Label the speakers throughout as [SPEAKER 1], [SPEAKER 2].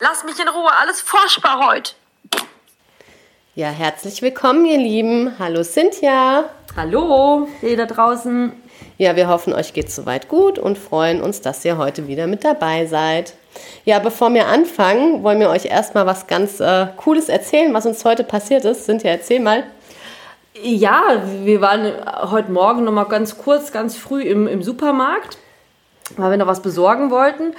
[SPEAKER 1] Lass mich in Ruhe, alles furchtbar heute.
[SPEAKER 2] Ja, herzlich willkommen, ihr Lieben. Hallo Cynthia.
[SPEAKER 1] Hallo, ihr da draußen.
[SPEAKER 2] Ja, wir hoffen, euch geht soweit gut und freuen uns, dass ihr heute wieder mit dabei seid. Ja, bevor wir anfangen, wollen wir euch erstmal was ganz äh, Cooles erzählen, was uns heute passiert ist. Cynthia, erzähl mal.
[SPEAKER 1] Ja, wir waren heute Morgen noch mal ganz kurz, ganz früh im, im Supermarkt, weil wir noch was besorgen wollten.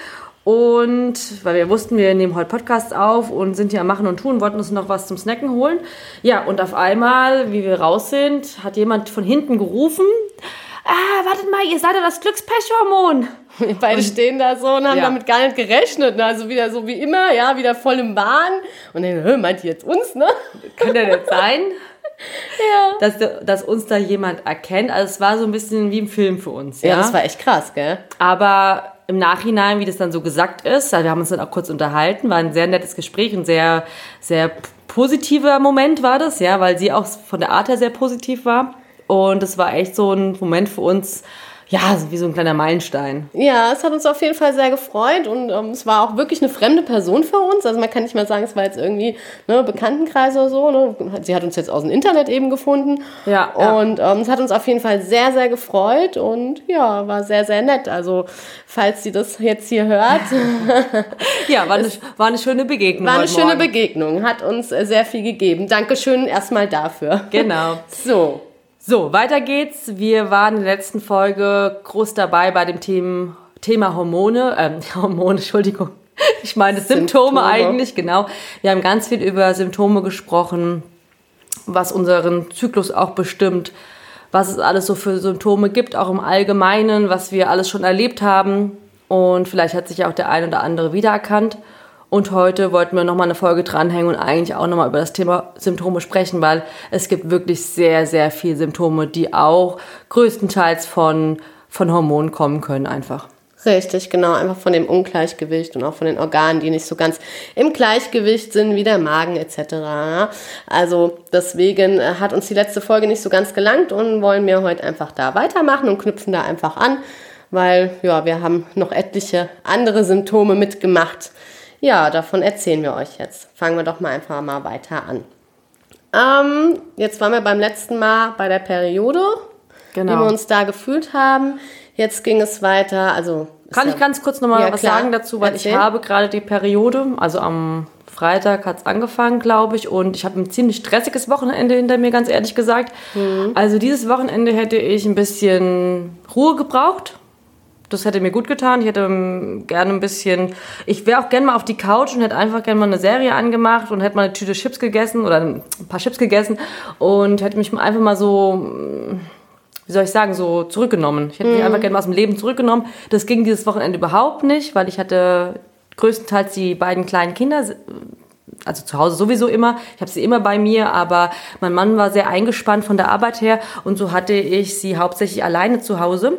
[SPEAKER 1] Und weil wir wussten, wir nehmen heute Podcasts auf und sind ja machen und tun, wollten uns noch was zum Snacken holen. Ja, und auf einmal, wie wir raus sind, hat jemand von hinten gerufen, ah, wartet mal, ihr seid ja das Glückspechhormon.
[SPEAKER 2] Wir beide stehen da so und haben ja. damit gar nicht gerechnet. Ne? Also wieder so wie immer, ja, wieder voll im Bahn. Und dann, meint ihr jetzt uns, ne?
[SPEAKER 1] Kann ja nicht sein. ja. Dass, dass uns da jemand erkennt. Also es war so ein bisschen wie im Film für uns. Ja,
[SPEAKER 2] ja das war echt krass, gell?
[SPEAKER 1] Aber im Nachhinein, wie das dann so gesagt ist, also wir haben uns dann auch kurz unterhalten, war ein sehr nettes Gespräch, ein sehr, sehr positiver Moment war das, ja, weil sie auch von der Art her sehr positiv war. Und es war echt so ein Moment für uns, ja, wie so ein kleiner Meilenstein.
[SPEAKER 2] Ja, es hat uns auf jeden Fall sehr gefreut und ähm, es war auch wirklich eine fremde Person für uns. Also man kann nicht mal sagen, es war jetzt irgendwie ne, Bekanntenkreis oder so. Ne? Sie hat uns jetzt aus dem Internet eben gefunden. Ja. Und ähm, es hat uns auf jeden Fall sehr, sehr gefreut und ja, war sehr, sehr nett. Also falls sie das jetzt hier hört.
[SPEAKER 1] ja, war eine, war eine schöne Begegnung.
[SPEAKER 2] War eine schöne Morgen. Begegnung, hat uns sehr viel gegeben. Dankeschön erstmal dafür.
[SPEAKER 1] Genau.
[SPEAKER 2] So.
[SPEAKER 1] So, weiter geht's. Wir waren in der letzten Folge groß dabei bei dem Thema, Thema Hormone, ähm, Hormone, Entschuldigung. Ich meine Symptome, Symptome eigentlich, genau. Wir haben ganz viel über Symptome gesprochen, was unseren Zyklus auch bestimmt, was es alles so für Symptome gibt, auch im Allgemeinen, was wir alles schon erlebt haben. Und vielleicht hat sich auch der ein oder andere wiedererkannt. Und heute wollten wir nochmal eine Folge dranhängen und eigentlich auch nochmal über das Thema Symptome sprechen, weil es gibt wirklich sehr, sehr viele Symptome, die auch größtenteils von, von Hormonen kommen können einfach.
[SPEAKER 2] Richtig, genau. Einfach von dem Ungleichgewicht und auch von den Organen, die nicht so ganz im Gleichgewicht sind, wie der Magen etc. Also deswegen äh, hat uns die letzte Folge nicht so ganz gelangt und wollen wir heute einfach da weitermachen und knüpfen da einfach an, weil ja, wir haben noch etliche andere Symptome mitgemacht, ja, davon erzählen wir euch jetzt. Fangen wir doch mal einfach mal weiter an. Ähm, jetzt waren wir beim letzten Mal bei der Periode, genau. wie wir uns da gefühlt haben. Jetzt ging es weiter. Also
[SPEAKER 1] kann ich ganz kurz nochmal ja, was klar. sagen dazu, weil Erzähl. ich habe gerade die Periode, also am Freitag hat es angefangen, glaube ich, und ich habe ein ziemlich stressiges Wochenende hinter mir, ganz ehrlich gesagt. Mhm. Also dieses Wochenende hätte ich ein bisschen Ruhe gebraucht das hätte mir gut getan. Ich hätte ähm, gerne ein bisschen, ich wäre auch gerne mal auf die Couch und hätte einfach gerne mal eine Serie angemacht und hätte mal eine Tüte Chips gegessen oder ein paar Chips gegessen und hätte mich einfach mal so, wie soll ich sagen, so zurückgenommen. Ich hätte mich mhm. einfach gerne mal aus dem Leben zurückgenommen. Das ging dieses Wochenende überhaupt nicht, weil ich hatte größtenteils die beiden kleinen Kinder also zu Hause sowieso immer. Ich habe sie immer bei mir, aber mein Mann war sehr eingespannt von der Arbeit her und so hatte ich sie hauptsächlich alleine zu Hause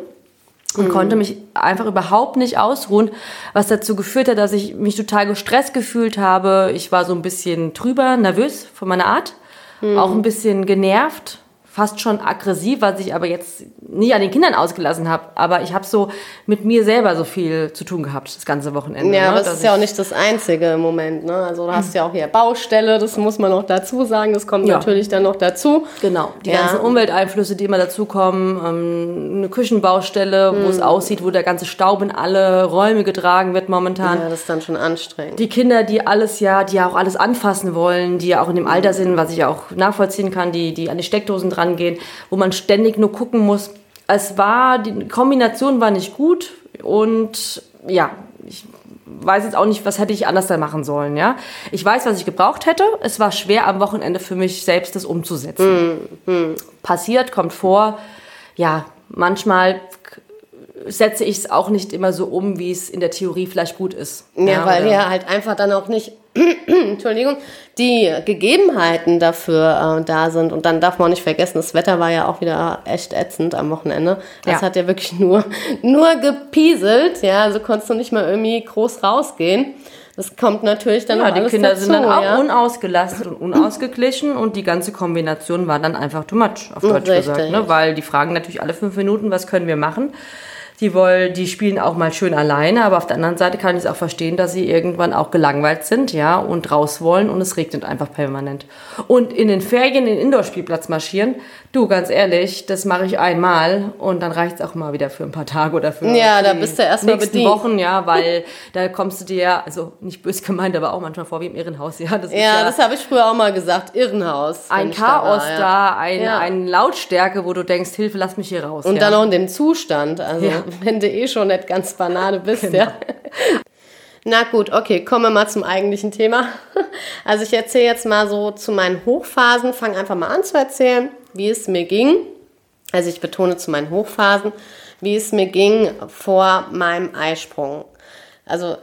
[SPEAKER 1] und mhm. konnte mich einfach überhaupt nicht ausruhen, was dazu geführt hat, dass ich mich total gestresst gefühlt habe. Ich war so ein bisschen trüber, nervös von meiner Art, mhm. auch ein bisschen genervt fast schon aggressiv, was ich aber jetzt nie an den Kindern ausgelassen habe. Aber ich habe so mit mir selber so viel zu tun gehabt, das ganze Wochenende.
[SPEAKER 2] Ja, ne? aber das ist ja auch nicht das Einzige im Moment. Ne? Also du hast ja auch hier Baustelle, das muss man noch dazu sagen, das kommt ja. natürlich dann noch dazu.
[SPEAKER 1] Genau, die ja. ganzen Umwelteinflüsse, die immer dazukommen, ähm, eine Küchenbaustelle, mhm. wo es hm. aussieht, wo der ganze Staub in alle Räume getragen wird momentan.
[SPEAKER 2] Ja, das ist dann schon anstrengend.
[SPEAKER 1] Die Kinder, die alles ja, die ja auch alles anfassen wollen, die ja auch in dem Alter sind, was ich auch nachvollziehen kann, die, die an die Steckdosen dran rangehen, wo man ständig nur gucken muss. Es war, die Kombination war nicht gut und ja, ich weiß jetzt auch nicht, was hätte ich anders da machen sollen, ja. Ich weiß, was ich gebraucht hätte. Es war schwer am Wochenende für mich selbst, das umzusetzen. Mhm. Passiert, kommt vor. Ja, manchmal setze ich es auch nicht immer so um, wie es in der Theorie vielleicht gut ist.
[SPEAKER 2] Ja, ja weil wir halt einfach dann auch nicht, Entschuldigung, die Gegebenheiten dafür äh, da sind. Und dann darf man auch nicht vergessen, das Wetter war ja auch wieder echt ätzend am Wochenende. Das ja. hat ja wirklich nur, nur gepieselt. Ja, also konntest du nicht mal irgendwie groß rausgehen. Das kommt natürlich dann
[SPEAKER 1] ja,
[SPEAKER 2] auch
[SPEAKER 1] die Kinder dazu, sind dann auch ja? unausgelastet und unausgeglichen und die ganze Kombination war dann einfach too much, auf Deutsch Richtig. gesagt. Ne? Weil die fragen natürlich alle fünf Minuten, was können wir machen? Die wollen, die spielen auch mal schön alleine, aber auf der anderen Seite kann ich es auch verstehen, dass sie irgendwann auch gelangweilt sind, ja, und raus wollen und es regnet einfach permanent. Und in den Ferien den Indoor-Spielplatz marschieren, du, ganz ehrlich, das mache ich einmal und dann reicht es auch mal wieder für ein paar Tage oder für
[SPEAKER 2] ja, da bist du erstmal
[SPEAKER 1] nächsten bedient. Wochen, ja, weil da kommst du dir, also nicht böse gemeint, aber auch manchmal vor wie im Irrenhaus, ja.
[SPEAKER 2] Das ja, ja das habe ich früher auch mal gesagt, Irrenhaus.
[SPEAKER 1] Ein Chaos da, war, ja. da ein, ja. ein Lautstärke, wo du denkst, Hilfe, lass mich hier raus.
[SPEAKER 2] Und dann auch in dem Zustand, also wenn du eh schon nicht ganz Banane bist, genau. ja. Na gut, okay, kommen wir mal zum eigentlichen Thema. Also ich erzähle jetzt mal so zu meinen Hochphasen, fange einfach mal an zu erzählen, wie es mir ging. Also ich betone zu meinen Hochphasen, wie es mir ging vor meinem Eisprung. Also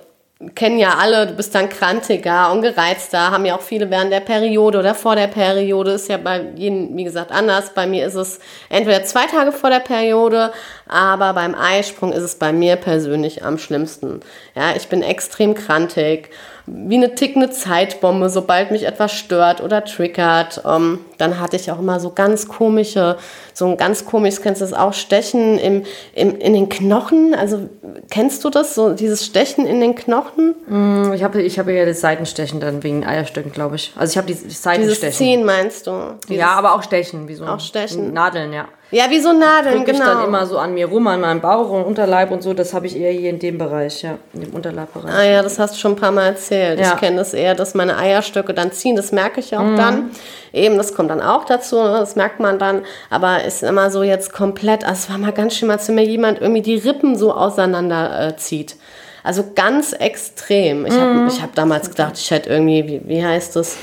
[SPEAKER 2] kennen ja alle, du bist dann krantiger und gereizter, haben ja auch viele während der Periode oder vor der Periode, ist ja bei jedem, wie gesagt, anders. Bei mir ist es entweder zwei Tage vor der Periode, aber beim Eisprung ist es bei mir persönlich am schlimmsten. Ja, ich bin extrem krantig wie eine tickende Zeitbombe, sobald mich etwas stört oder triggert. Ähm, dann hatte ich auch immer so ganz komische, so ein ganz komisches, kennst du das auch, Stechen im, im, in den Knochen? Also kennst du das, so dieses Stechen in den Knochen?
[SPEAKER 1] Mm, ich habe ich hab ja das Seitenstechen dann wegen Eierstöcken, glaube ich. Also ich habe die Seitenstechen. Dieses
[SPEAKER 2] Ziehen meinst du?
[SPEAKER 1] Dieses ja, aber auch Stechen, wie so
[SPEAKER 2] auch Stechen.
[SPEAKER 1] Nadeln, ja.
[SPEAKER 2] Ja, wie so Nadeln,
[SPEAKER 1] genau. Ich dann immer so an mir rum, an meinem Bauch und Unterleib und so. Das habe ich eher hier in dem Bereich, ja, in dem Unterleibbereich.
[SPEAKER 2] Ah ja, das hast du schon ein paar Mal erzählt. Ja. Ich kenne das eher, dass meine Eierstöcke dann ziehen. Das merke ich auch mhm. dann. Eben, das kommt dann auch dazu. Ne? Das merkt man dann. Aber ist immer so jetzt komplett. Also es war mal ganz schön, als wenn mir jemand irgendwie die Rippen so auseinander äh, zieht. Also ganz extrem. Ich habe mhm. hab damals gedacht, ich hätte irgendwie, wie, wie heißt das?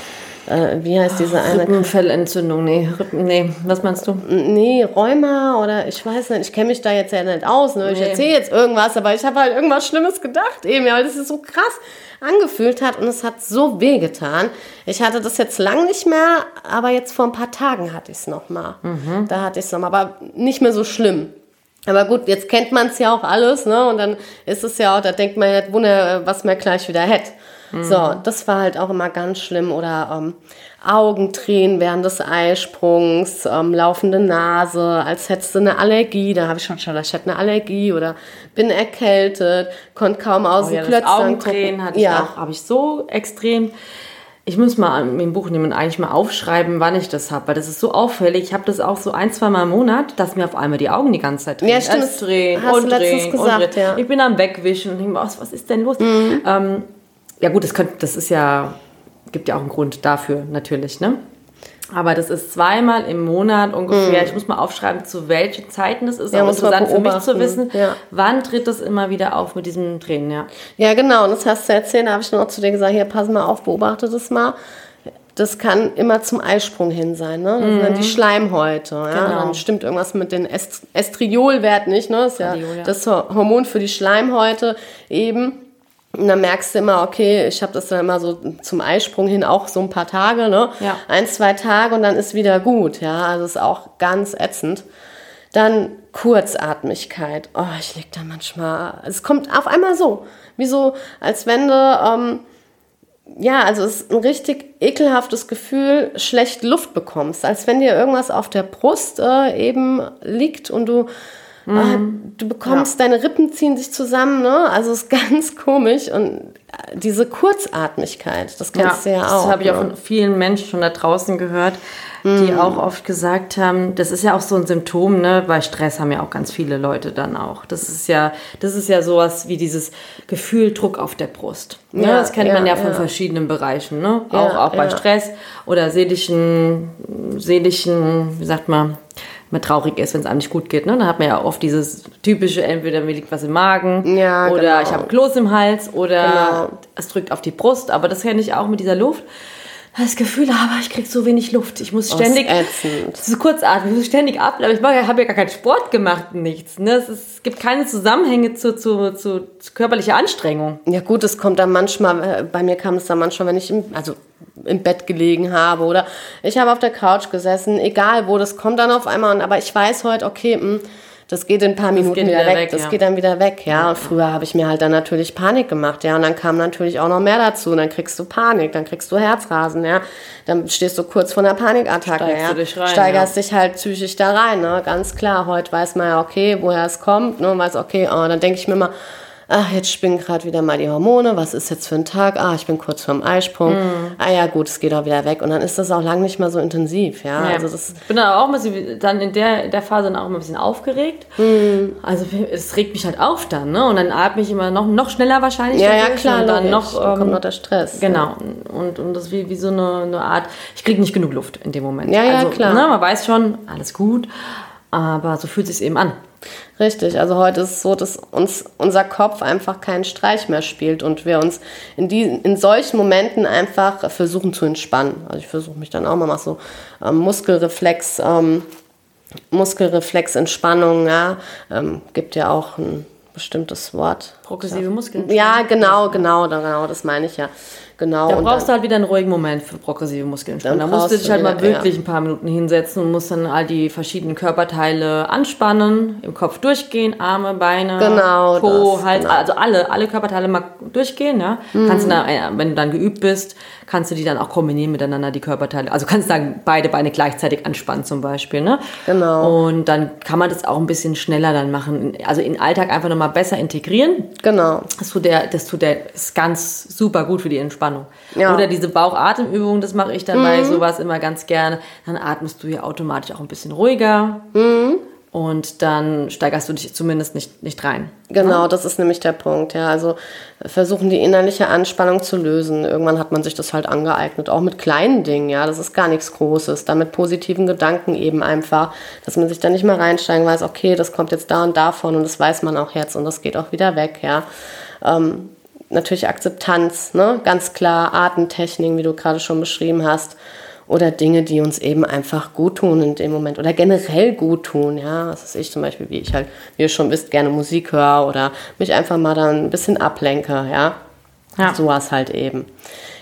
[SPEAKER 2] Äh, wie heißt diese eine?
[SPEAKER 1] Rippenfellentzündung, nee, Rippen, nee, was meinst du?
[SPEAKER 2] Nee, Rheuma oder ich weiß nicht, ich kenne mich da jetzt ja nicht aus, ne? ich nee. erzähle jetzt irgendwas, aber ich habe halt irgendwas Schlimmes gedacht eben, weil das ist so krass angefühlt hat und es hat so weh getan. Ich hatte das jetzt lang nicht mehr, aber jetzt vor ein paar Tagen hatte ich es nochmal. Mhm. Da hatte ich es nochmal, aber nicht mehr so schlimm. Aber gut, jetzt kennt man es ja auch alles, ne? Und dann ist es ja auch, da denkt man ja, Wunder, was man gleich wieder hätte. So, das war halt auch immer ganz schlimm. Oder ähm, Augentränen während des Eisprungs, ähm, laufende Nase, als hättest du eine Allergie. Da habe ich schon schon, ich hatte eine Allergie oder bin erkältet, konnte kaum aus oh, dem ja, Klötzchen
[SPEAKER 1] Augentränen hatte ich auch, habe ich so extrem. Ich muss mal im Buch nehmen und eigentlich mal aufschreiben, wann ich das habe, weil das ist so auffällig. Ich habe das auch so ein, zwei Mal im Monat, dass mir auf einmal die Augen die ganze Zeit
[SPEAKER 2] drehen. Ja, stimmt. Drehen Hast und drehen gesagt, und drehen.
[SPEAKER 1] Ja. Ich bin am Wegwischen und denke mir, was, was ist denn los? Mhm. Ähm, ja gut, das, könnte, das ist ja, gibt ja auch einen Grund dafür natürlich, ne? Aber das ist zweimal im Monat ungefähr. Mm. Ich muss mal aufschreiben, zu welchen Zeiten das ist. Ja, auch interessant für mich zu wissen, ja. wann tritt das immer wieder auf mit diesem Tränen, ja.
[SPEAKER 2] Ja, genau. Und das hast du erzählt, da habe ich noch zu dir gesagt, hier, pass mal auf, beobachte das mal. Das kann immer zum Eisprung hin sein, ne? Das mm. sind dann die mhm. Schleimhäute. Ja? Genau. Dann stimmt irgendwas mit dem Est Estriolwert nicht, ne? Das ist ja, ja das Hormon für die Schleimhäute eben. Und dann merkst du immer, okay, ich habe das dann immer so zum Eisprung hin auch so ein paar Tage, ne? Ja. Ein, zwei Tage und dann ist wieder gut, ja. Also ist auch ganz ätzend. Dann Kurzatmigkeit. Oh, ich leg da manchmal. Es kommt auf einmal so. Wie so, als wenn du, ähm, ja, also es ist ein richtig ekelhaftes Gefühl, schlecht Luft bekommst. Als wenn dir irgendwas auf der Brust äh, eben liegt und du Mhm. Du bekommst, ja. deine Rippen ziehen sich zusammen, ne? Also es ist ganz komisch und diese Kurzatmigkeit, das kennst ja, du ja auch.
[SPEAKER 1] Das habe ich auch ne? von vielen Menschen schon da draußen gehört, die mhm. auch oft gesagt haben, das ist ja auch so ein Symptom, ne? Bei Stress haben ja auch ganz viele Leute dann auch. Das ist ja, das ist ja sowas wie dieses Gefühl Druck auf der Brust. Ne? Ja, das kennt ja, man ja von verschiedenen Bereichen, ne? auch, auch bei Stress oder seelischen, seelischen, wie sagt man, man traurig ist, wenn es einem nicht gut geht. Ne? Dann hat man ja oft dieses typische, entweder mir liegt was im Magen ja, oder genau. ich habe Kloß im Hals oder genau. es drückt auf die Brust. Aber das kenne ich auch mit dieser Luft. Das Gefühl, aber ich kriege so wenig Luft. Ich muss ständig, so kurzatmen, ich muss ständig atmen. Aber ich habe ja gar keinen Sport gemacht, nichts. Ne? Es, ist, es, gibt keine Zusammenhänge zu, zu, zu, zu, körperlicher Anstrengung.
[SPEAKER 2] Ja gut, es kommt dann manchmal, äh, bei mir kam es dann manchmal, wenn ich im, also im Bett gelegen habe oder ich habe auf der Couch gesessen, egal wo, das kommt dann auf einmal. Aber ich weiß heute, okay, mh, hm, das geht in ein paar Minuten wieder, wieder, weg. weg das ja. geht dann wieder weg, ja. Und früher habe ich mir halt dann natürlich Panik gemacht, ja. Und dann kam natürlich auch noch mehr dazu. Und dann kriegst du Panik, dann kriegst du Herzrasen, ja. Dann stehst du kurz vor einer Panikattacke, Steigst ja. Du dich rein, Steigerst ja. dich halt psychisch da rein, ne. Ganz klar. Heute weiß man ja, okay, woher es kommt, ne. Und weiß, okay, oh, dann denke ich mir mal, ach, jetzt spinnen gerade wieder mal die Hormone, was ist jetzt für ein Tag? Ah, ich bin kurz vorm Eisprung. Mhm. Ah ja, gut, es geht auch wieder weg. Und dann ist das auch lang nicht mehr so intensiv. Ja? ja.
[SPEAKER 1] Also das ich bin dann auch ein bisschen, dann in der, der Phase dann auch ein bisschen aufgeregt. Mhm. Also es regt mich halt auf dann, ne? Und dann atme ich immer noch, noch schneller wahrscheinlich.
[SPEAKER 2] Ja, ja, klar.
[SPEAKER 1] Und dann noch,
[SPEAKER 2] ähm, kommt noch der Stress.
[SPEAKER 1] Genau. Ja. Und, und das ist wie, wie so eine, eine Art, ich kriege nicht genug Luft in dem Moment.
[SPEAKER 2] Ja, ja, also, klar.
[SPEAKER 1] Ne, man weiß schon, alles gut. Aber so fühlt es sich eben an.
[SPEAKER 2] Richtig, also heute ist es so, dass uns unser Kopf einfach keinen Streich mehr spielt und wir uns in, die, in solchen Momenten einfach versuchen zu entspannen. Also ich versuche mich dann auch mal so ähm, Muskelreflex, ähm, Muskelreflexentspannung, ja, ähm, gibt ja auch ein bestimmtes Wort.
[SPEAKER 1] Progressive Muskeln.
[SPEAKER 2] Ja, genau, genau, genau, das meine ich ja. Genau.
[SPEAKER 1] Da brauchst dann, du halt wieder einen ruhigen Moment für progressive Muskelentspannung. Da musst du dich halt mal wirklich ja. ein paar Minuten hinsetzen und musst dann all die verschiedenen Körperteile anspannen, im Kopf durchgehen, Arme, Beine,
[SPEAKER 2] genau,
[SPEAKER 1] Po, das, Hals, genau. also alle, alle Körperteile mal durchgehen. Ja? Mhm. Kannst du dann, äh, wenn du dann geübt bist, kannst du die dann auch kombinieren miteinander, die Körperteile. Also kannst du dann beide Beine gleichzeitig anspannen zum Beispiel. Ne?
[SPEAKER 2] Genau.
[SPEAKER 1] Und dann kann man das auch ein bisschen schneller dann machen. Also in den Alltag einfach nochmal besser integrieren.
[SPEAKER 2] Genau.
[SPEAKER 1] Das tut der, das tut der, ist ganz super gut für die Entspannung. Ja. Oder diese Bauchatemübung, das mache ich dann mhm. bei sowas immer ganz gerne. Dann atmest du ja automatisch auch ein bisschen ruhiger. Mhm und dann steigerst du dich zumindest nicht, nicht rein.
[SPEAKER 2] Genau, ja? das ist nämlich der Punkt. Ja, also versuchen die innerliche Anspannung zu lösen. Irgendwann hat man sich das halt angeeignet, auch mit kleinen Dingen. Ja, das ist gar nichts Großes. Da mit positiven Gedanken eben einfach, dass man sich da nicht mehr reinsteigen weiß. Okay, das kommt jetzt da und davon und das weiß man auch jetzt und das geht auch wieder weg. Ja. Ähm, natürlich Akzeptanz, ne? ganz klar Atemtechniken, wie du gerade schon beschrieben hast oder Dinge, die uns eben einfach gut tun in dem Moment oder generell gut tun. Ja, das ist ich zum Beispiel, wie ich halt, wie ihr schon wisst, gerne Musik höre oder mich einfach mal dann ein bisschen ablenke. Ja, ja. sowas halt eben.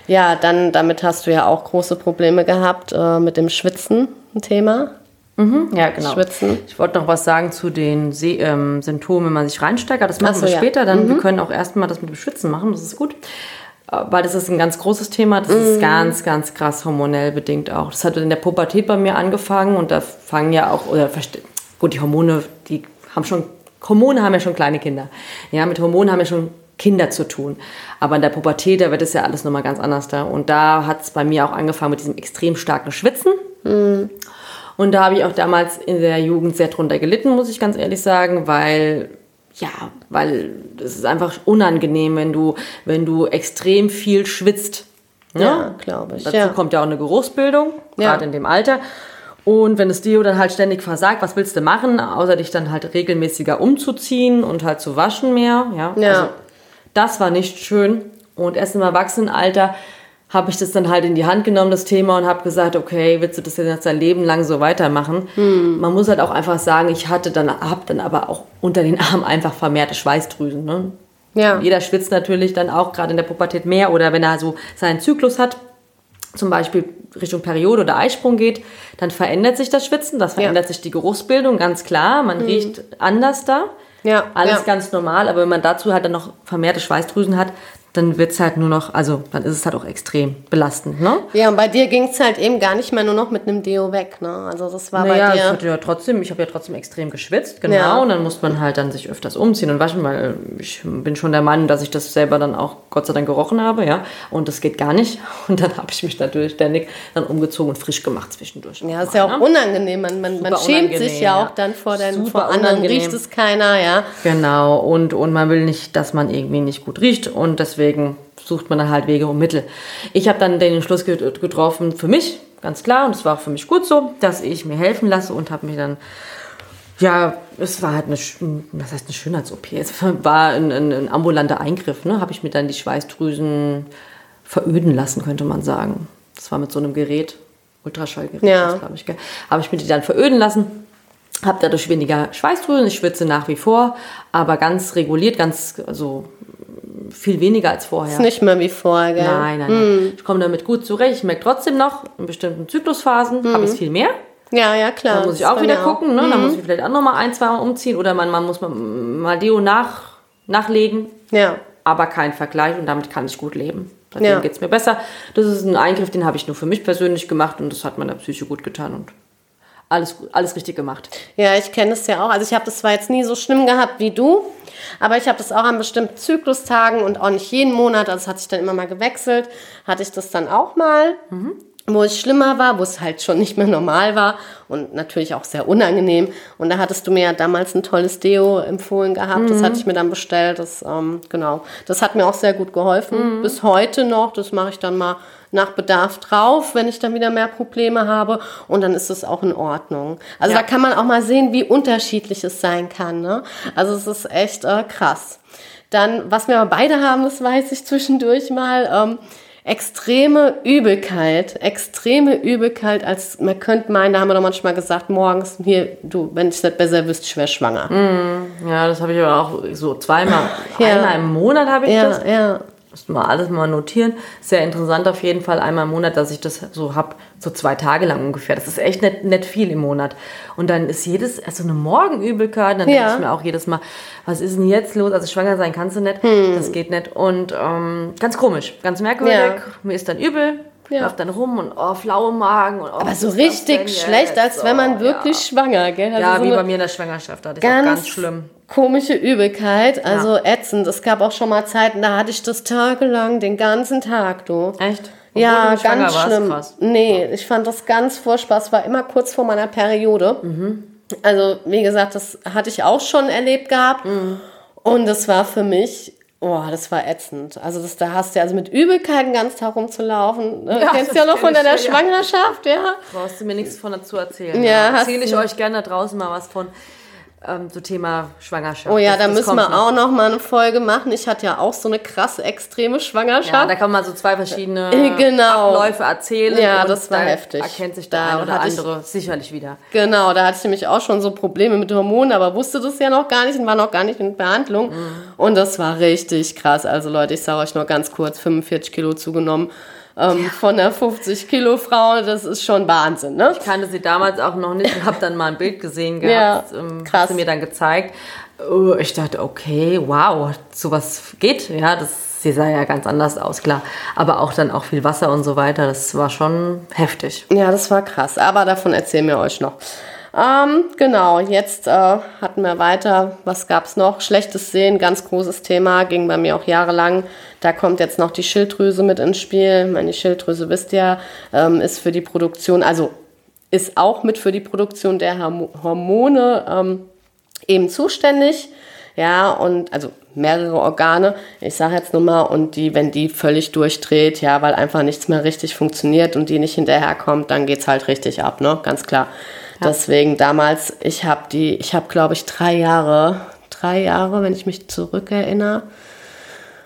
[SPEAKER 2] Ja, dann damit hast du ja auch große Probleme gehabt äh, mit dem Schwitzen, ein Thema.
[SPEAKER 1] Mhm, ja, genau.
[SPEAKER 2] Schwitzen.
[SPEAKER 1] Ich wollte noch was sagen zu den Se ähm, Symptomen, wenn man sich reinsteigert. Das machen so, wir später. Dann mhm. wir können auch erstmal das mit dem Schwitzen machen. Das ist gut weil das ist ein ganz großes Thema. Das ist mhm. ganz, ganz krass hormonell bedingt auch. Das hat in der Pubertät bei mir angefangen und da fangen ja auch, oder gut, die Hormone, die haben schon, Hormone haben ja schon kleine Kinder. Ja, mit Hormonen haben ja schon Kinder zu tun. Aber in der Pubertät, da wird es ja alles nochmal ganz anders da. Und da hat es bei mir auch angefangen mit diesem extrem starken Schwitzen. Mhm. Und da habe ich auch damals in der Jugend sehr drunter gelitten, muss ich ganz ehrlich sagen, weil ja, weil es ist einfach unangenehm, wenn du, wenn du extrem viel schwitzt.
[SPEAKER 2] Ne? Ja, glaube ich.
[SPEAKER 1] Dazu
[SPEAKER 2] ja.
[SPEAKER 1] kommt ja auch eine Geruchsbildung, ja. gerade in dem Alter. Und wenn das Deo dann halt ständig versagt, was willst du machen, außer dich dann halt regelmäßiger umzuziehen und halt zu waschen mehr. Ja,
[SPEAKER 2] ja. Also,
[SPEAKER 1] das war nicht schön. Und erst im Erwachsenenalter habe ich das dann halt in die Hand genommen, das Thema, und habe gesagt, okay, willst du das jetzt dein Leben lang so weitermachen? Hm. Man muss halt auch einfach sagen, ich hatte dann, habe dann aber auch unter den Armen einfach vermehrte Schweißdrüsen. Ne?
[SPEAKER 2] Ja.
[SPEAKER 1] Jeder schwitzt natürlich dann auch gerade in der Pubertät mehr oder wenn er so seinen Zyklus hat, zum Beispiel Richtung Periode oder Eisprung geht, dann verändert sich das Schwitzen, das verändert ja. sich die Geruchsbildung, ganz klar. Man hm. riecht anders da.
[SPEAKER 2] Ja,
[SPEAKER 1] alles
[SPEAKER 2] ja.
[SPEAKER 1] ganz normal, aber wenn man dazu halt dann noch vermehrte Schweißdrüsen hat, dann wird es halt nur noch, also dann ist es halt auch extrem belastend, ne?
[SPEAKER 2] Ja, und bei dir ging es halt eben gar nicht mehr nur noch mit einem Deo weg, ne? Also das war naja, bei dir...
[SPEAKER 1] Naja, ja trotzdem, ich habe ja trotzdem extrem geschwitzt, genau, ja. und dann muss man halt dann sich öfters umziehen und waschen, weil ich bin schon der Meinung, dass ich das selber dann auch Gott sei Dank gerochen habe, ja, und das geht gar nicht und dann habe ich mich natürlich ständig dann umgezogen und frisch gemacht zwischendurch.
[SPEAKER 2] Ja, ist ja auch ne? unangenehm, man, man, man schämt sich ja, ja auch dann vor, den, vor anderen, unangenehm. riecht es keiner, ja.
[SPEAKER 1] Genau, und, und man will nicht, dass man irgendwie nicht gut riecht und deswegen sucht man dann halt Wege und Mittel. Ich habe dann den Entschluss getroffen für mich, ganz klar, und es war auch für mich gut so, dass ich mir helfen lasse und habe mich dann, ja, es war halt eine, was heißt eine Schönheits-OP, es war ein, ein, ein ambulanter Eingriff, ne, habe ich mir dann die Schweißdrüsen veröden lassen, könnte man sagen. Das war mit so einem Gerät, Ultraschallgerät,
[SPEAKER 2] ja.
[SPEAKER 1] glaube ich, habe ich mir die dann veröden lassen habe dadurch weniger Schweißdrüsen, ich schwitze nach wie vor, aber ganz reguliert, ganz also viel weniger als vorher.
[SPEAKER 2] Ist nicht mehr wie vorher, gell?
[SPEAKER 1] Nein, nein, nein. Hm. Ich komme damit gut zurecht. Ich merke trotzdem noch, in bestimmten Zyklusphasen hm. habe ich es viel mehr.
[SPEAKER 2] Ja, ja, klar.
[SPEAKER 1] Dann muss ich auch wieder gucken, ne? Mhm. Dann muss ich vielleicht auch nochmal ein, zwei Mal umziehen oder man, man muss mal, mal Deo nach, nachlegen. Ja. Aber kein Vergleich und damit kann ich gut leben. Seitdem ja. geht es mir besser. Das ist ein Eingriff, den habe ich nur für mich persönlich gemacht und das hat meiner Psyche gut getan und alles, alles richtig gemacht.
[SPEAKER 2] Ja, ich kenne es ja auch. Also ich habe das zwar jetzt nie so schlimm gehabt wie du, aber ich habe das auch an bestimmten Zyklustagen und auch nicht jeden Monat, also es hat sich dann immer mal gewechselt, hatte ich das dann auch mal. Mhm wo es schlimmer war, wo es halt schon nicht mehr normal war und natürlich auch sehr unangenehm. Und da hattest du mir ja damals ein tolles Deo empfohlen gehabt. Mhm. Das hatte ich mir dann bestellt. Das, ähm, genau. Das hat mir auch sehr gut geholfen. Mhm. Bis heute noch. Das mache ich dann mal nach Bedarf drauf, wenn ich dann wieder mehr Probleme habe. Und dann ist es auch in Ordnung. Also ja. da kann man auch mal sehen, wie unterschiedlich es sein kann. Ne? Also es ist echt äh, krass. Dann, was wir aber beide haben, das weiß ich zwischendurch mal. Ähm, extreme Übelkeit, extreme Übelkeit, als man könnte meinen, da haben wir doch manchmal gesagt, morgens, hier, du, wenn ich das besser wüsste, ich wäre schwanger.
[SPEAKER 1] Mm, ja, das habe ich aber auch so zweimal, ja. einmal im Monat habe ich ja, das. Ja. Muss mal alles mal notieren. Sehr interessant auf jeden Fall einmal im Monat, dass ich das so habe, so zwei Tage lang ungefähr. Das ist echt nicht, nicht viel im Monat. Und dann ist jedes, also eine Morgenübelkeit, dann ja. denke ich mir auch jedes Mal, was ist denn jetzt los? Also schwanger sein kannst du nicht, hm. das geht nicht. Und ähm, ganz komisch, ganz merkwürdig. Ja. Mir ist dann übel, ja. läuft dann rum und oh, flaue Magen. Und, oh,
[SPEAKER 2] Aber so richtig schlecht, als wenn man wirklich ja. schwanger, gell?
[SPEAKER 1] Also ja, so wie bei mir in der Schwangerschaft, das ist ganz, ganz schlimm.
[SPEAKER 2] Komische Übelkeit, also ja. ätzend. Es gab auch schon mal Zeiten, da hatte ich das tagelang, den ganzen Tag, du.
[SPEAKER 1] Echt?
[SPEAKER 2] Obwohl ja, ganz schlimm. Krass. Nee, ich fand das ganz furchtbar. Es war immer kurz vor meiner Periode. Mhm. Also, wie gesagt, das hatte ich auch schon erlebt gehabt. Mhm. Und es war für mich Oh, das war ätzend. Also das, da hast du also mit Übelkeit den ganzen Tag rumzulaufen. Ne? Ja, Kennst du ja noch von deiner Schwangerschaft, ja?
[SPEAKER 1] Brauchst du mir nichts von dazu erzählen. Ja, ja. erzähle ich euch gerne da draußen mal was von ähm, so Thema Schwangerschaft.
[SPEAKER 2] Oh ja, das, da müssen wir auch noch mal eine Folge machen. Ich hatte ja auch so eine krasse, extreme Schwangerschaft. Ja,
[SPEAKER 1] da kann man so zwei verschiedene äh, genau. Abläufe erzählen.
[SPEAKER 2] Ja, das war heftig.
[SPEAKER 1] Erkennt sich da, da oder andere ich, sicherlich wieder.
[SPEAKER 2] Genau, da hatte ich nämlich auch schon so Probleme mit Hormonen, aber wusste das ja noch gar nicht und war noch gar nicht in Behandlung. Mhm. Und das war richtig krass. Also Leute, ich sage euch nur ganz kurz, 45 Kilo zugenommen ähm, von einer 50 Kilo Frau, das ist schon Wahnsinn, ne?
[SPEAKER 1] Ich kannte sie damals auch noch nicht und habe dann mal ein Bild gesehen gehabt, ja, ähm, krass. sie mir dann gezeigt. Oh, ich dachte, okay, wow, sowas geht, ja, das, sie sah ja ganz anders aus, klar. Aber auch dann auch viel Wasser und so weiter, das war schon heftig.
[SPEAKER 2] Ja, das war krass, aber davon erzählen wir euch noch. Ähm, genau, jetzt äh, hatten wir weiter, was gab es noch? Schlechtes Sehen, ganz großes Thema, ging bei mir auch jahrelang. Da kommt jetzt noch die Schilddrüse mit ins Spiel. Meine Schilddrüse, wisst ihr, ähm, ist für die Produktion, also ist auch mit für die Produktion der Hormone ähm, eben zuständig. Ja, und also mehrere Organe, ich sage jetzt nur mal, und die, wenn die völlig durchdreht, ja, weil einfach nichts mehr richtig funktioniert und die nicht hinterherkommt, dann geht es halt richtig ab, ne? Ganz klar. Deswegen damals, ich habe die, ich habe glaube ich drei Jahre, drei Jahre, wenn ich mich zurückerinnere,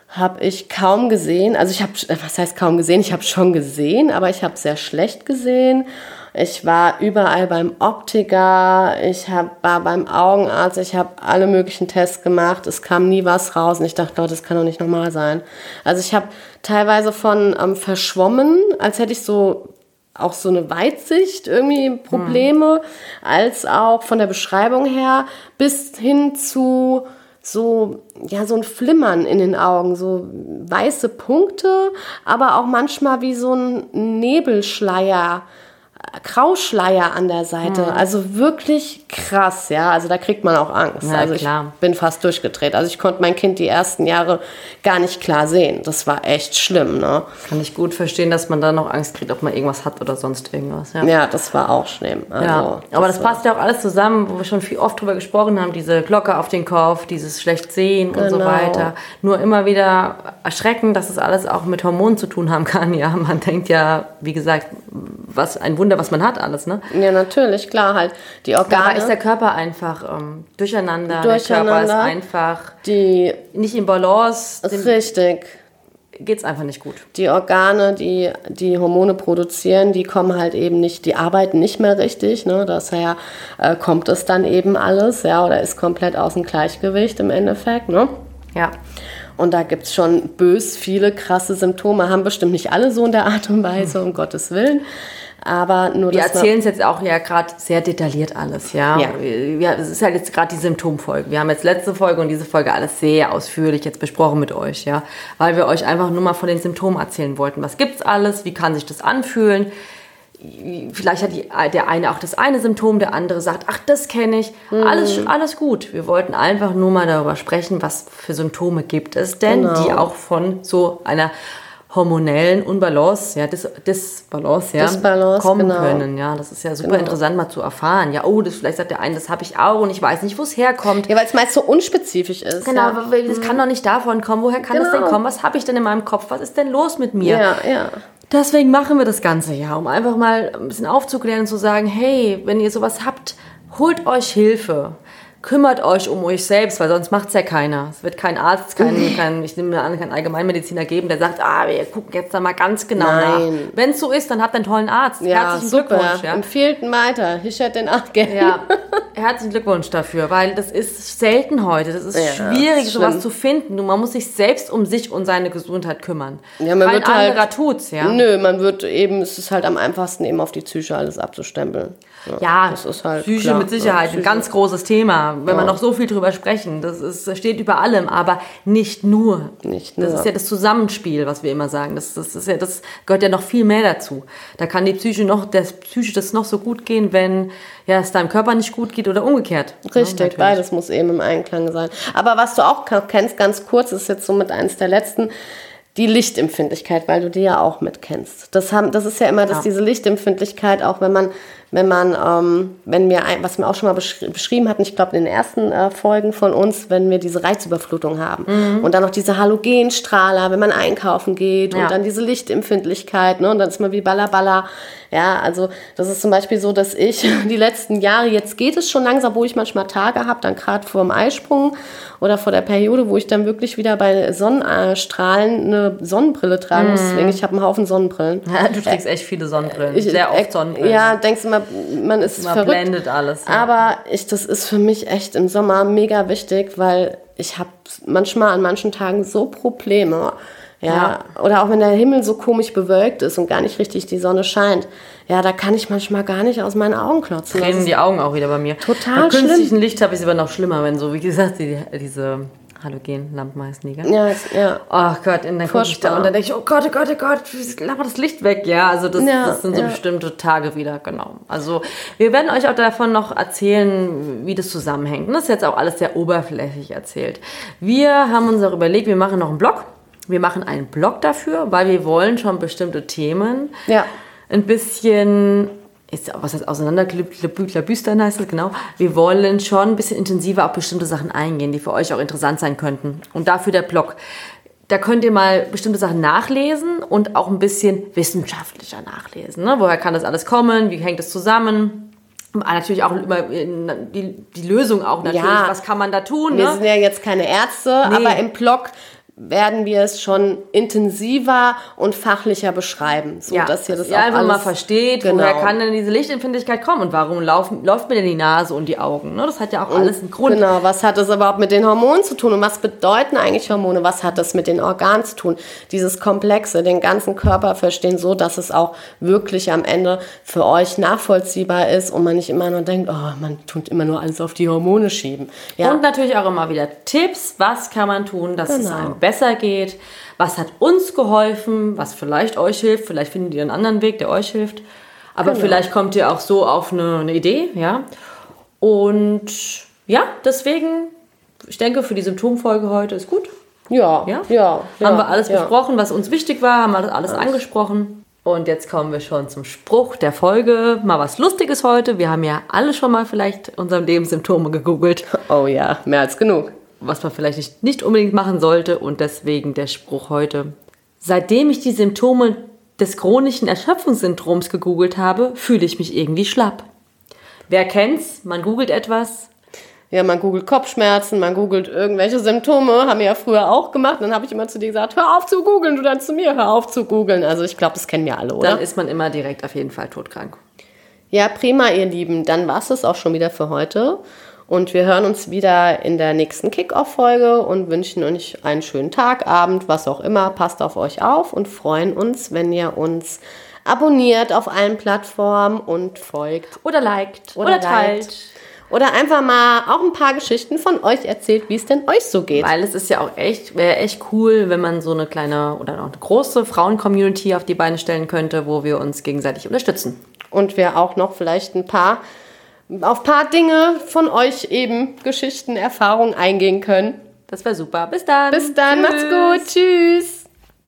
[SPEAKER 2] habe ich kaum gesehen. Also ich habe, was heißt kaum gesehen? Ich habe schon gesehen, aber ich habe sehr schlecht gesehen. Ich war überall beim Optiker, ich hab, war beim Augenarzt, ich habe alle möglichen Tests gemacht. Es kam nie was raus und ich dachte, Leute, das kann doch nicht normal sein. Also ich habe teilweise von ähm, verschwommen, als hätte ich so auch so eine Weitsicht irgendwie Probleme, mhm. als auch von der Beschreibung her bis hin zu so, ja, so ein Flimmern in den Augen, so weiße Punkte, aber auch manchmal wie so ein Nebelschleier Grauschleier an der Seite. Hm. Also wirklich krass, ja. Also da kriegt man auch Angst. Ja, also ich klar. bin fast durchgedreht. Also ich konnte mein Kind die ersten Jahre gar nicht klar sehen. Das war echt schlimm, ne?
[SPEAKER 1] Kann ich gut verstehen, dass man da noch Angst kriegt, ob man irgendwas hat oder sonst irgendwas.
[SPEAKER 2] Ja, ja das war auch schlimm.
[SPEAKER 1] Also, ja. Aber das, das passt ja auch alles zusammen, wo wir schon viel oft drüber gesprochen haben. Diese Glocke auf den Kopf, dieses schlecht sehen genau. und so genau. weiter. Nur immer wieder erschreckend, dass es alles auch mit Hormonen zu tun haben kann. Ja, man denkt ja, wie gesagt, was ein Wunder, was man hat, alles, ne?
[SPEAKER 2] Ja, natürlich, klar, halt. Die Organe.
[SPEAKER 1] Da ist der Körper einfach ähm, durcheinander. durcheinander. Der Körper ist einfach die, nicht in Balance.
[SPEAKER 2] Richtig.
[SPEAKER 1] Geht es einfach nicht gut.
[SPEAKER 2] Die Organe, die die Hormone produzieren, die kommen halt eben nicht, die arbeiten nicht mehr richtig. Ne? Daher äh, kommt es dann eben alles, ja, oder ist komplett aus dem Gleichgewicht im Endeffekt. Ne?
[SPEAKER 1] Ja.
[SPEAKER 2] Und da gibt es schon bös viele krasse Symptome. Haben bestimmt nicht alle so in der Art und Weise, um Gottes Willen. Aber nur
[SPEAKER 1] Wir erzählen es jetzt auch ja gerade sehr detailliert alles, ja. ja. es ist halt jetzt gerade die Symptomfolge. Wir haben jetzt letzte Folge und diese Folge alles sehr ausführlich jetzt besprochen mit euch, ja. Weil wir euch einfach nur mal von den Symptomen erzählen wollten. Was gibt's alles? Wie kann sich das anfühlen? Vielleicht hat die, der eine auch das eine Symptom, der andere sagt, ach, das kenne ich. Mhm. Alles, alles gut. Wir wollten einfach nur mal darüber sprechen, was für Symptome gibt es denn, genau. die auch von so einer hormonellen Unbalance, ja, Dis Disbalance, ja, Disbalance, kommen genau. können. Ja, das ist ja super genau. interessant mal zu erfahren. Ja, oh, das vielleicht sagt der eine, das habe ich auch und ich weiß nicht, wo es herkommt.
[SPEAKER 2] Ja, weil es meist so unspezifisch ist.
[SPEAKER 1] Genau, ja. das kann doch nicht davon kommen. Woher kann genau. das denn genau. kommen? Was habe ich denn in meinem Kopf? Was ist denn los mit mir?
[SPEAKER 2] Ja, ja.
[SPEAKER 1] Deswegen machen wir das Ganze ja, um einfach mal ein bisschen aufzuklären und zu sagen, hey, wenn ihr sowas habt, holt euch Hilfe kümmert euch um euch selbst, weil sonst macht es ja keiner. Es wird kein Arzt, kein, kein ich nehme an, kein Allgemeinmediziner geben, der sagt, ah, wir gucken jetzt da mal ganz genau Nein. nach. Wenn es so ist, dann habt einen tollen Arzt.
[SPEAKER 2] Ja, herzlichen super. Glückwunsch. Ja. Empfehlt weiter. Ich hätte den auch gerne.
[SPEAKER 1] Ja, herzlichen Glückwunsch dafür, weil das ist selten heute. Das ist ja, schwierig, das sowas zu finden. Und man muss sich selbst um sich und seine Gesundheit kümmern.
[SPEAKER 2] Ja, man Kein wird anderer
[SPEAKER 1] halt, tut's, ja.
[SPEAKER 2] Nö, man wird eben, es ist halt am einfachsten eben auf die Psyche alles abzustempeln.
[SPEAKER 1] Ja, ja das ist halt Psyche klar. mit Sicherheit ein ganz großes Thema. Wenn ja. wir noch so viel drüber sprechen, das, ist, das steht über allem, aber nicht nur.
[SPEAKER 2] Nicht nur.
[SPEAKER 1] Das ist ja das Zusammenspiel, was wir immer sagen. Das, das, ist ja, das gehört ja noch viel mehr dazu. Da kann die Psyche noch, der Psyche das noch so gut gehen, wenn ja, es deinem Körper nicht gut geht oder umgekehrt.
[SPEAKER 2] Richtig, ja, beides muss eben im Einklang sein. Aber was du auch kennst, ganz kurz, ist jetzt so mit eines der letzten, die Lichtempfindlichkeit, weil du die ja auch mitkennst. Das, haben, das ist ja immer, dass ja. diese Lichtempfindlichkeit, auch wenn man wenn man, ähm, wenn wir, was wir auch schon mal beschri beschrieben hatten, ich glaube in den ersten äh, Folgen von uns, wenn wir diese Reizüberflutung haben mhm. und dann noch diese Halogenstrahler, wenn man einkaufen geht ja. und dann diese Lichtempfindlichkeit, ne, und dann ist man wie Balla Ja, also das ist zum Beispiel so, dass ich die letzten Jahre, jetzt geht es schon langsam, wo ich manchmal Tage habe, dann gerade vor dem Eisprung oder vor der Periode, wo ich dann wirklich wieder bei Sonnenstrahlen eine Sonnenbrille tragen muss. Mhm. Deswegen, ich habe einen Haufen Sonnenbrillen.
[SPEAKER 1] Ja, du trägst echt viele Sonnenbrillen, ich, sehr oft Sonnenbrillen.
[SPEAKER 2] Ja, denkst du mal, man ist man verrückt.
[SPEAKER 1] blendet alles.
[SPEAKER 2] Ja. Aber ich, das ist für mich echt im Sommer mega wichtig, weil ich habe manchmal an manchen Tagen so Probleme. Ja, ja, oder auch wenn der Himmel so komisch bewölkt ist und gar nicht richtig die Sonne scheint. Ja, da kann ich manchmal gar nicht aus meinen Augen klotzen.
[SPEAKER 1] Tränen die Augen auch wieder bei mir.
[SPEAKER 2] Total
[SPEAKER 1] Bei künstlichem Licht habe ich es aber noch schlimmer, wenn so, wie gesagt, die, diese Halogenlampen heißen die, gell?
[SPEAKER 2] Ja, ja.
[SPEAKER 1] Oh Gott, dann gucke ich da und dann denke ich, oh Gott, oh Gott, oh Gott, mal das Licht weg. Ja, also das, ja, das sind so ja. bestimmte Tage wieder, genau. Also wir werden euch auch davon noch erzählen, wie das zusammenhängt. Das ist jetzt auch alles sehr oberflächlich erzählt. Wir haben uns auch überlegt, wir machen noch einen Blog. Wir machen einen Blog dafür, weil wir wollen schon bestimmte Themen
[SPEAKER 2] ja.
[SPEAKER 1] ein bisschen ist, was heißt auseinanderklabüstern heißt das, genau. Wir wollen schon ein bisschen intensiver auf bestimmte Sachen eingehen, die für euch auch interessant sein könnten. Und dafür der Blog. Da könnt ihr mal bestimmte Sachen nachlesen und auch ein bisschen wissenschaftlicher nachlesen. Ne? Woher kann das alles kommen? Wie hängt es zusammen? Ah, natürlich auch über die, die Lösung auch natürlich. Ja, was kann man da tun?
[SPEAKER 2] Wir ne? sind ja jetzt keine Ärzte, nee. aber im Blog werden wir es schon intensiver und fachlicher beschreiben,
[SPEAKER 1] so ja, dass ihr das ja, auch einfach alles, mal versteht, genau. woher kann denn diese Lichtempfindlichkeit kommen und warum laufen, läuft mir denn die Nase und die Augen? Ne? Das hat ja auch und alles einen Grund.
[SPEAKER 2] Genau, was hat das überhaupt mit den Hormonen zu tun und was bedeuten eigentlich Hormone? Was hat das mit den Organen zu tun? Dieses Komplexe, den ganzen Körper verstehen, so dass es auch wirklich am Ende für euch nachvollziehbar ist und man nicht immer nur denkt, oh, man tut immer nur alles auf die Hormone schieben.
[SPEAKER 1] Ja. Und natürlich auch immer wieder Tipps, was kann man tun, dass genau. es einem besser besser geht, was hat uns geholfen, was vielleicht euch hilft, vielleicht findet ihr einen anderen Weg, der euch hilft, aber genau. vielleicht kommt ihr auch so auf eine, eine Idee, ja. Und ja, deswegen, ich denke, für die Symptomfolge heute ist gut.
[SPEAKER 2] Ja, ja, ja.
[SPEAKER 1] Haben wir alles ja. besprochen, was uns wichtig war, haben wir alles, alles angesprochen. Und jetzt kommen wir schon zum Spruch der Folge. Mal was Lustiges heute. Wir haben ja alle schon mal vielleicht unserem Leben Symptome gegoogelt.
[SPEAKER 2] Oh ja, mehr als genug
[SPEAKER 1] was man vielleicht nicht, nicht unbedingt machen sollte und deswegen der Spruch heute. Seitdem ich die Symptome des chronischen Erschöpfungssyndroms gegoogelt habe, fühle ich mich irgendwie schlapp. Wer kennt's? Man googelt etwas.
[SPEAKER 2] Ja, man googelt Kopfschmerzen, man googelt irgendwelche Symptome, haben wir ja früher auch gemacht. Dann habe ich immer zu dir gesagt, hör auf zu googeln, du dann zu mir, hör auf zu googeln. Also ich glaube, das kennen wir alle, oder?
[SPEAKER 1] Dann ist man immer direkt auf jeden Fall todkrank.
[SPEAKER 2] Ja, prima, ihr Lieben. Dann war es das auch schon wieder für heute. Und wir hören uns wieder in der nächsten Kick-Off-Folge und wünschen euch einen schönen Tag, Abend, was auch immer. Passt auf euch auf und freuen uns, wenn ihr uns abonniert auf allen Plattformen und folgt.
[SPEAKER 1] Oder liked. Oder, oder teilt. Liked.
[SPEAKER 2] Oder einfach mal auch ein paar Geschichten von euch erzählt, wie es denn euch so geht.
[SPEAKER 1] Weil es ist ja auch echt, wäre echt cool, wenn man so eine kleine oder auch eine große Frauen-Community auf die Beine stellen könnte, wo wir uns gegenseitig unterstützen.
[SPEAKER 2] Und wir auch noch vielleicht ein paar auf ein paar Dinge von euch eben Geschichten, Erfahrungen eingehen können.
[SPEAKER 1] Das wäre super. Bis dann.
[SPEAKER 2] Bis dann. Tschüss. Macht's gut. Tschüss.